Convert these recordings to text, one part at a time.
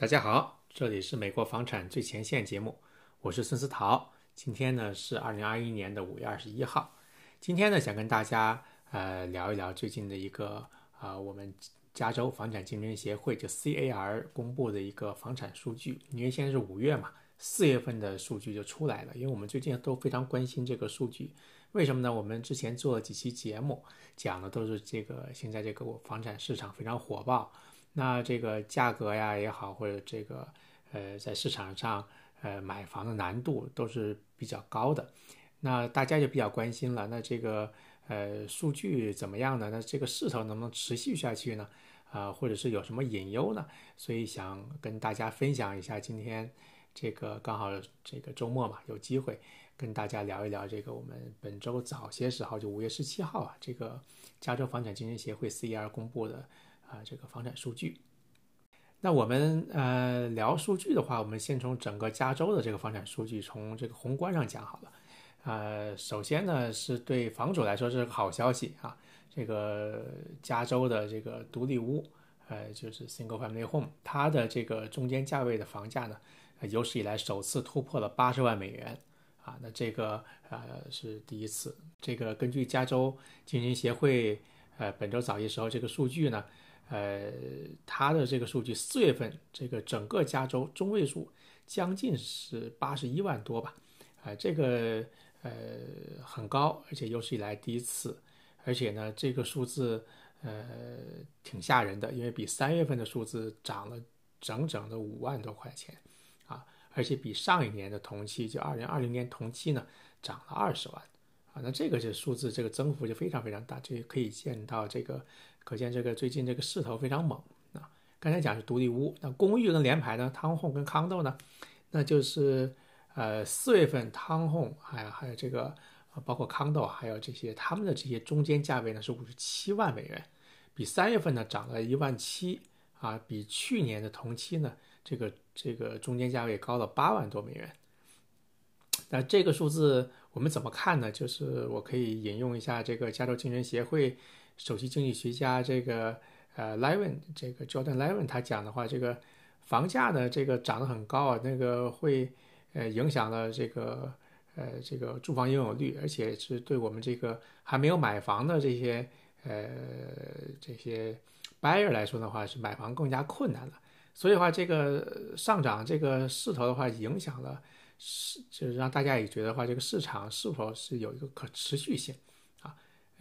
大家好，这里是美国房产最前线节目，我是孙思桃。今天呢是二零二一年的五月二十一号。今天呢想跟大家呃聊一聊最近的一个啊我们加州房产竞争协会就 CAR 公布的一个房产数据。因为现在是五月嘛，四月份的数据就出来了。因为我们最近都非常关心这个数据，为什么呢？我们之前做了几期节目，讲的都是这个现在这个房产市场非常火爆。那这个价格呀也好，或者这个呃在市场上呃买房的难度都是比较高的，那大家就比较关心了。那这个呃数据怎么样呢？那这个势头能不能持续下去呢？啊，或者是有什么隐忧呢？所以想跟大家分享一下，今天这个刚好这个周末嘛，有机会跟大家聊一聊这个我们本周早些时候就五月十七号啊，这个加州房产竞争协会 CER 公布的。啊，这个房产数据。那我们呃聊数据的话，我们先从整个加州的这个房产数据，从这个宏观上讲好了。呃，首先呢，是对房主来说是个好消息啊。这个加州的这个独立屋，呃，就是 single family home，它的这个中间价位的房价呢，有史以来首次突破了八十万美元啊。那这个呃是第一次。这个根据加州经营协会呃本周早些时候这个数据呢。呃，它的这个数据，四月份这个整个加州中位数将近是八十一万多吧，啊，这个呃很高，而且有史以来第一次，而且呢，这个数字呃挺吓人的，因为比三月份的数字涨了整整的五万多块钱，啊，而且比上一年的同期，就二零二零年同期呢，涨了二十万，啊，那这个这数字这个增幅就非常非常大，这可以见到这个。可见这个最近这个势头非常猛啊！刚才讲是独立屋，那公寓跟联排呢？汤 home 跟康豆呢？那就是呃四月份汤 home 还有还有这个包括康豆还有这些他们的这些中间价位呢是五十七万美元，比三月份呢涨了一万七啊，比去年的同期呢这个这个中间价位高了八万多美元。那这个数字我们怎么看呢？就是我可以引用一下这个加州竞争协会。首席经济学家这个呃 Levin 这个 Jordan Levin 他讲的话，这个房价呢这个涨得很高啊，那个会呃影响了这个呃这个住房拥有率，而且是对我们这个还没有买房的这些呃这些 buyer 来说的话，是买房更加困难了。所以的话，这个上涨这个势头的话，影响了是就是让大家也觉得话，这个市场是否是有一个可持续性。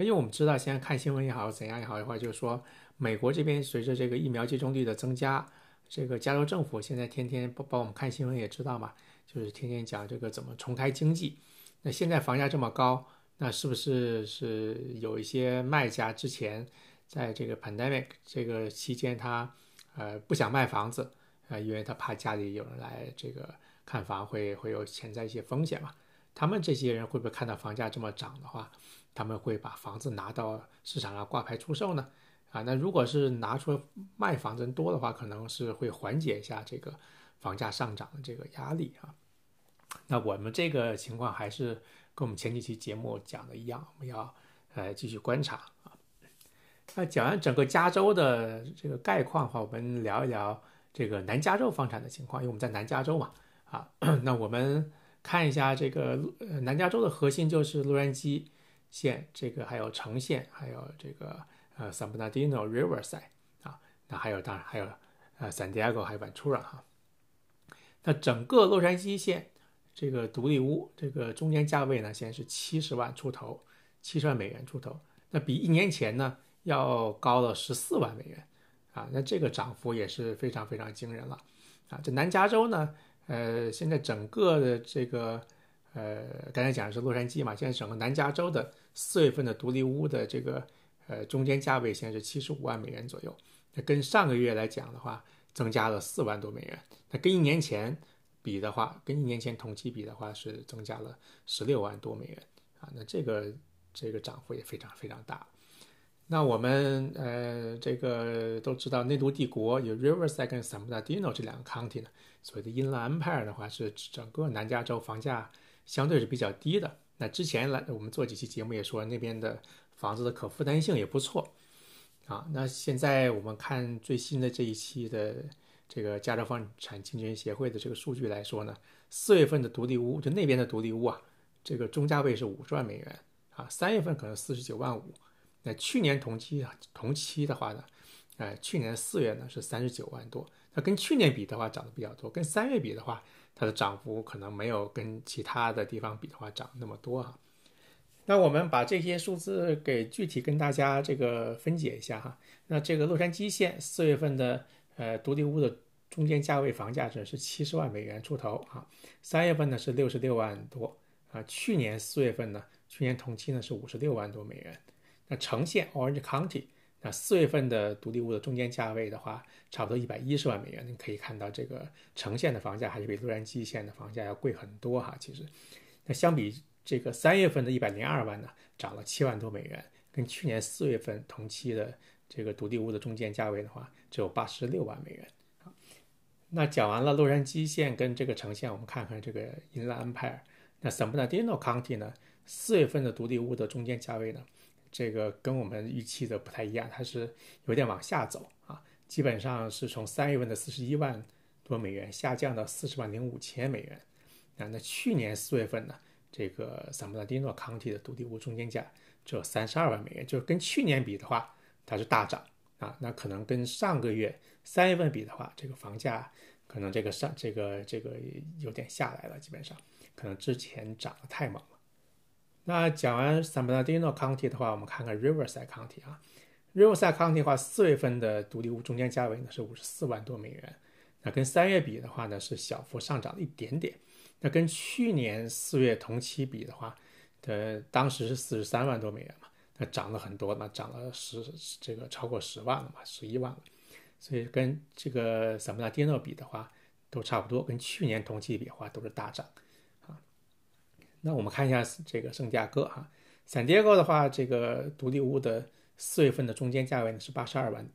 因为我们知道，现在看新闻也好，怎样也好的话，就是说，美国这边随着这个疫苗接种率的增加，这个加州政府现在天天包包我们看新闻也知道嘛，就是天天讲这个怎么重开经济。那现在房价这么高，那是不是是有一些卖家之前在这个 pandemic 这个期间，他呃不想卖房子啊，因为他怕家里有人来这个看房会会有潜在一些风险嘛？他们这些人会不会看到房价这么涨的话？他们会把房子拿到市场上挂牌出售呢？啊，那如果是拿出卖房子多的话，可能是会缓解一下这个房价上涨的这个压力啊。那我们这个情况还是跟我们前几期节目讲的一样，我们要呃继续观察啊。那讲完整个加州的这个概况的话，我们聊一聊这个南加州房产的情况，因为我们在南加州嘛啊。那我们看一下这个南加州的核心就是洛杉矶。县这个还有城县，还有这个呃 San Bernardino Riverside 啊，那还有当然还有呃 San Diego 还有 Ventura 哈。那整个洛杉矶县这个独立屋这个中间价位呢，现在是七十万出头，七十万美元出头，那比一年前呢要高了十四万美元啊，那这个涨幅也是非常非常惊人了啊。这南加州呢，呃，现在整个的这个。呃，刚才讲的是洛杉矶嘛，现在整个南加州的四月份的独立屋的这个呃中间价位现在是七十五万美元左右，那跟上个月来讲的话，增加了四万多美元。那跟一年前比的话，跟一年前同期比的话是增加了十六万多美元啊，那这个这个涨幅也非常非常大。那我们呃这个都知道内都帝国有 Riverside 跟 San Bernardino 这两个 county 呢，所谓的 Inland Empire 的话是整个南加州房价。相对是比较低的。那之前来我们做几期节目也说，那边的房子的可负担性也不错啊。那现在我们看最新的这一期的这个加州房产经纪人协会的这个数据来说呢，四月份的独立屋就那边的独立屋啊，这个中价位是五十万美元啊，三月份可能四十九万五。那去年同期啊，同期的话呢，呃，去年四月呢是三十九万多。那跟去年比的话，涨得比较多；跟三月比的话，它的涨幅可能没有跟其他的地方比的话涨那么多哈。那我们把这些数字给具体跟大家这个分解一下哈。那这个洛杉矶县四月份的呃独立屋的中间价位房价值是七十万美元出头啊，三月份呢是六十六万多啊，去年四月份呢，去年同期呢是五十六万多美元。那城县 Orange County，那四月份的独立屋的中间价位的话，差不多一百一十万美元。你可以看到，这个城县的房价还是比洛杉矶县的房价要贵很多哈。其实，那相比这个三月份的一百零二万呢，涨了七万多美元，跟去年四月份同期的这个独立屋的中间价位的话，只有八十六万美元。那讲完了洛杉矶县跟这个城县，我们看看这个英兰安排尔。那 San Bernardino County 呢，四月份的独立屋的中间价位呢？这个跟我们预期的不太一样，它是有点往下走啊，基本上是从三月份的四十一万多美元下降到四十万零五千美元啊。那去年四月份呢，这个萨姆拉蒂诺康体的独立屋中间价只有三十二万美元，就是跟去年比的话，它是大涨啊。那可能跟上个月三月份比的话，这个房价可能这个上这个这个有点下来了，基本上可能之前涨得太猛了。那讲完 San Bernardino County 的话，我们看看 Riverside County 啊。Riverside County 的话，四月份的独立屋中间价位呢是五十四万多美元。那跟三月比的话呢，是小幅上涨了一点点。那跟去年四月同期比的话，的当时是四十三万多美元嘛，那涨了很多嘛，涨了十这个超过十万了嘛，十一万了。所以跟这个 San Bernardino 比的话，都差不多，跟去年同期比的话都是大涨。那我们看一下这个圣地亚哥哈，圣地亚哥的话，这个独立屋的四月份的中间价位呢是八十二万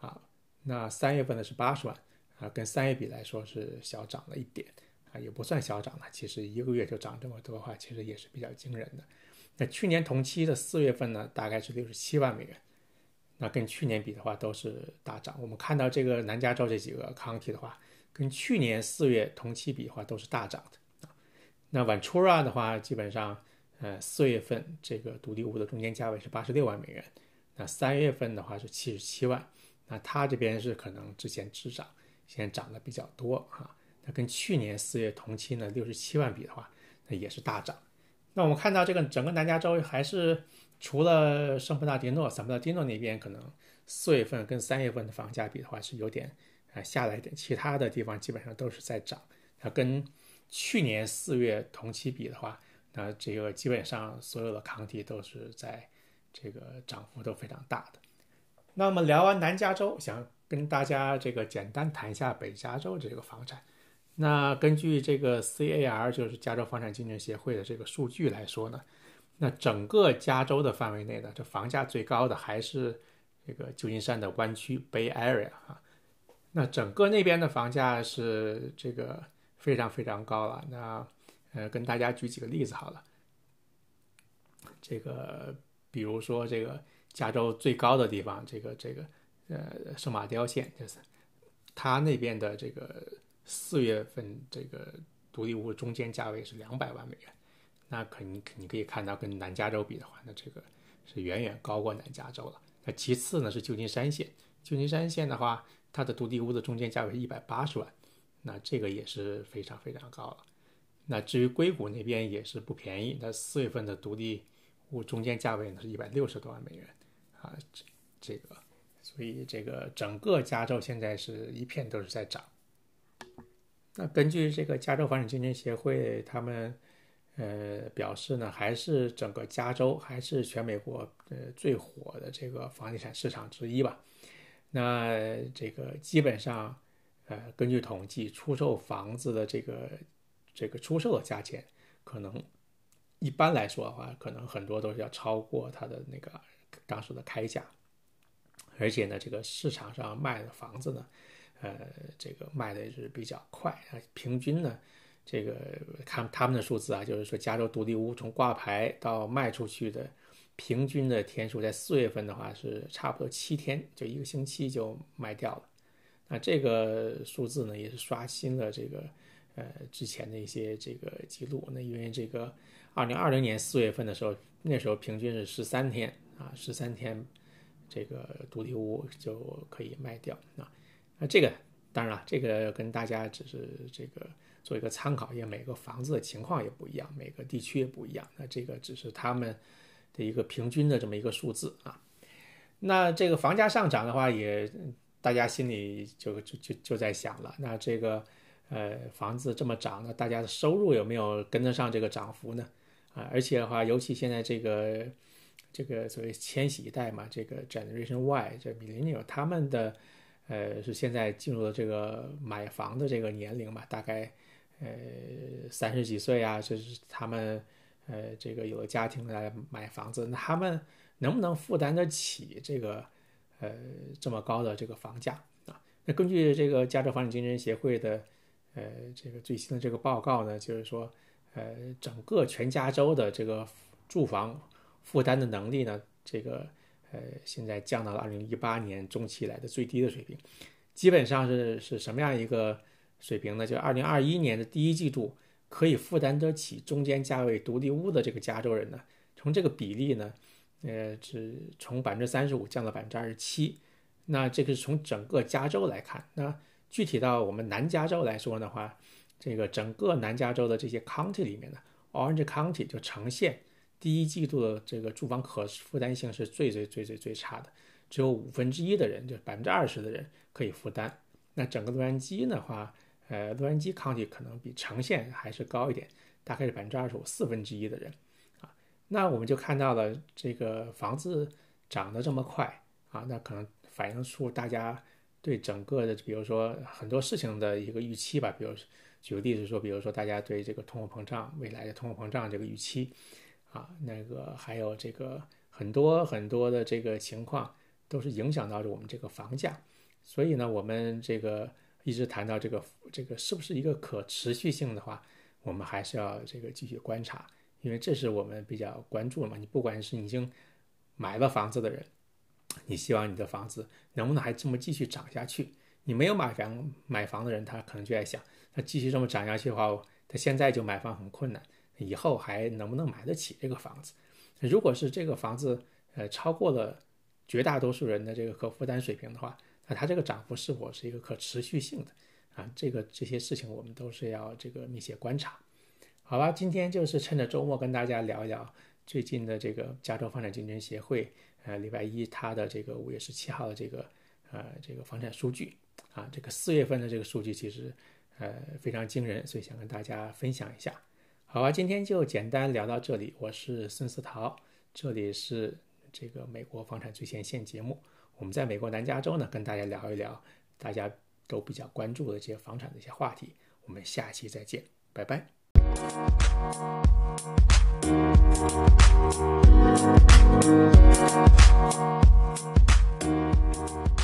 啊，那三月份呢是八十万啊，跟三月比来说是小涨了一点啊，也不算小涨了，其实一个月就涨这么多的话，其实也是比较惊人的。那去年同期的四月份呢，大概是六十七万美元，那跟去年比的话都是大涨。我们看到这个南加州这几个 county 的话，跟去年四月同期比的话都是大涨的。那 Ventura 的话，基本上，呃，四月份这个独立屋的中间价位是八十六万美元，那三月份的话是七十七万，那它这边是可能之前滞涨，现在涨的比较多哈。那跟去年四月同期呢六十七万比的话，那也是大涨。那我们看到这个整个南加州还是除了圣伯纳迪诺、萨伯纳迪诺那边可能四月份跟三月份的房价比的话是有点啊下来一点，其他的地方基本上都是在涨，它跟。去年四月同期比的话，那这个基本上所有的抗体都是在这个涨幅都非常大的。那我们聊完南加州，想跟大家这个简单谈一下北加州这个房产。那根据这个 CAR，就是加州房产经纪协会的这个数据来说呢，那整个加州的范围内呢，这房价最高的还是这个旧金山的湾区 Bay Area 啊。那整个那边的房价是这个。非常非常高了，那呃，跟大家举几个例子好了。这个比如说这个加州最高的地方，这个这个呃圣马雕县，就是它那边的这个四月份这个独立屋中间价位是两百万美元，那可你你可以看到跟南加州比的话，那这个是远远高过南加州了。那其次呢是旧金山县，旧金山县的话，它的独立屋的中间价位是一百八十万。那这个也是非常非常高了。那至于硅谷那边也是不便宜，那四月份的独立屋中间价位呢是一百六十多万美元啊，这这个，所以这个整个加州现在是一片都是在涨。那根据这个加州房产经纪协会他们呃表示呢，还是整个加州还是全美国呃最火的这个房地产市场之一吧。那这个基本上。呃，根据统计，出售房子的这个这个出售的价钱，可能一般来说的话，可能很多都是要超过它的那个当时的开价。而且呢，这个市场上卖的房子呢，呃，这个卖的是比较快啊。平均呢，这个看他们的数字啊，就是说加州独立屋从挂牌到卖出去的平均的天数，在四月份的话是差不多七天，就一个星期就卖掉了。那这个数字呢，也是刷新了这个呃之前的一些这个记录。那因为这个二零二零年四月份的时候，那时候平均是十三天啊，十三天这个独立屋就可以卖掉啊。那这个当然了，这个跟大家只是这个做一个参考，因为每个房子的情况也不一样，每个地区也不一样。那这个只是他们的一个平均的这么一个数字啊。那这个房价上涨的话，也大家心里就就就就在想了，那这个呃房子这么涨，那大家的收入有没有跟得上这个涨幅呢？啊，而且的话，尤其现在这个这个所谓千禧一代嘛，这个 Generation Y 这 Millennial 他们的呃是现在进入了这个买房的这个年龄嘛，大概呃三十几岁啊，就是他们呃这个有了家庭来买房子，那他们。能不能负担得起这个，呃，这么高的这个房价啊？那根据这个加州房产经纪人协会的，呃，这个最新的这个报告呢，就是说，呃，整个全加州的这个住房负担的能力呢，这个，呃，现在降到了二零一八年中期来的最低的水平，基本上是是什么样一个水平呢？就二零二一年的第一季度可以负担得起中间价位独立屋的这个加州人呢，从这个比例呢。呃，只从百分之三十五降到百分之二十七，那这个是从整个加州来看。那具体到我们南加州来说的话，这个整个南加州的这些 county 里面呢，Orange County 就呈现第一季度的这个住房可负担性是最最最最最差的，只有五分之一的人，就百分之二十的人可以负担。那整个洛杉矶的话，呃，洛杉矶 county 可能比城县还是高一点，大概是百分之二十五，四分之一的人。那我们就看到了这个房子涨得这么快啊，那可能反映出大家对整个的，比如说很多事情的一个预期吧。比如举个例子说，比如说大家对这个通货膨胀未来的通货膨胀这个预期啊，那个还有这个很多很多的这个情况都是影响到着我们这个房价。所以呢，我们这个一直谈到这个这个是不是一个可持续性的话，我们还是要这个继续观察。因为这是我们比较关注的嘛，你不管是已经买了房子的人，你希望你的房子能不能还这么继续涨下去？你没有买房买房的人，他可能就在想，那继续这么涨下去的话，他现在就买房很困难，以后还能不能买得起这个房子？如果是这个房子呃超过了绝大多数人的这个可负担水平的话，那它这个涨幅是否是一个可持续性的啊？这个这些事情我们都是要这个密切观察。好吧，今天就是趁着周末跟大家聊一聊最近的这个加州房产经纪人协会，呃，礼拜一它的这个五月十七号的这个呃这个房产数据啊，这个四月份的这个数据其实呃非常惊人，所以想跟大家分享一下。好吧，今天就简单聊到这里，我是孙思桃，这里是这个美国房产最前线节目，我们在美国南加州呢跟大家聊一聊大家都比较关注的这些房产的一些话题，我们下期再见，拜拜。Thank you.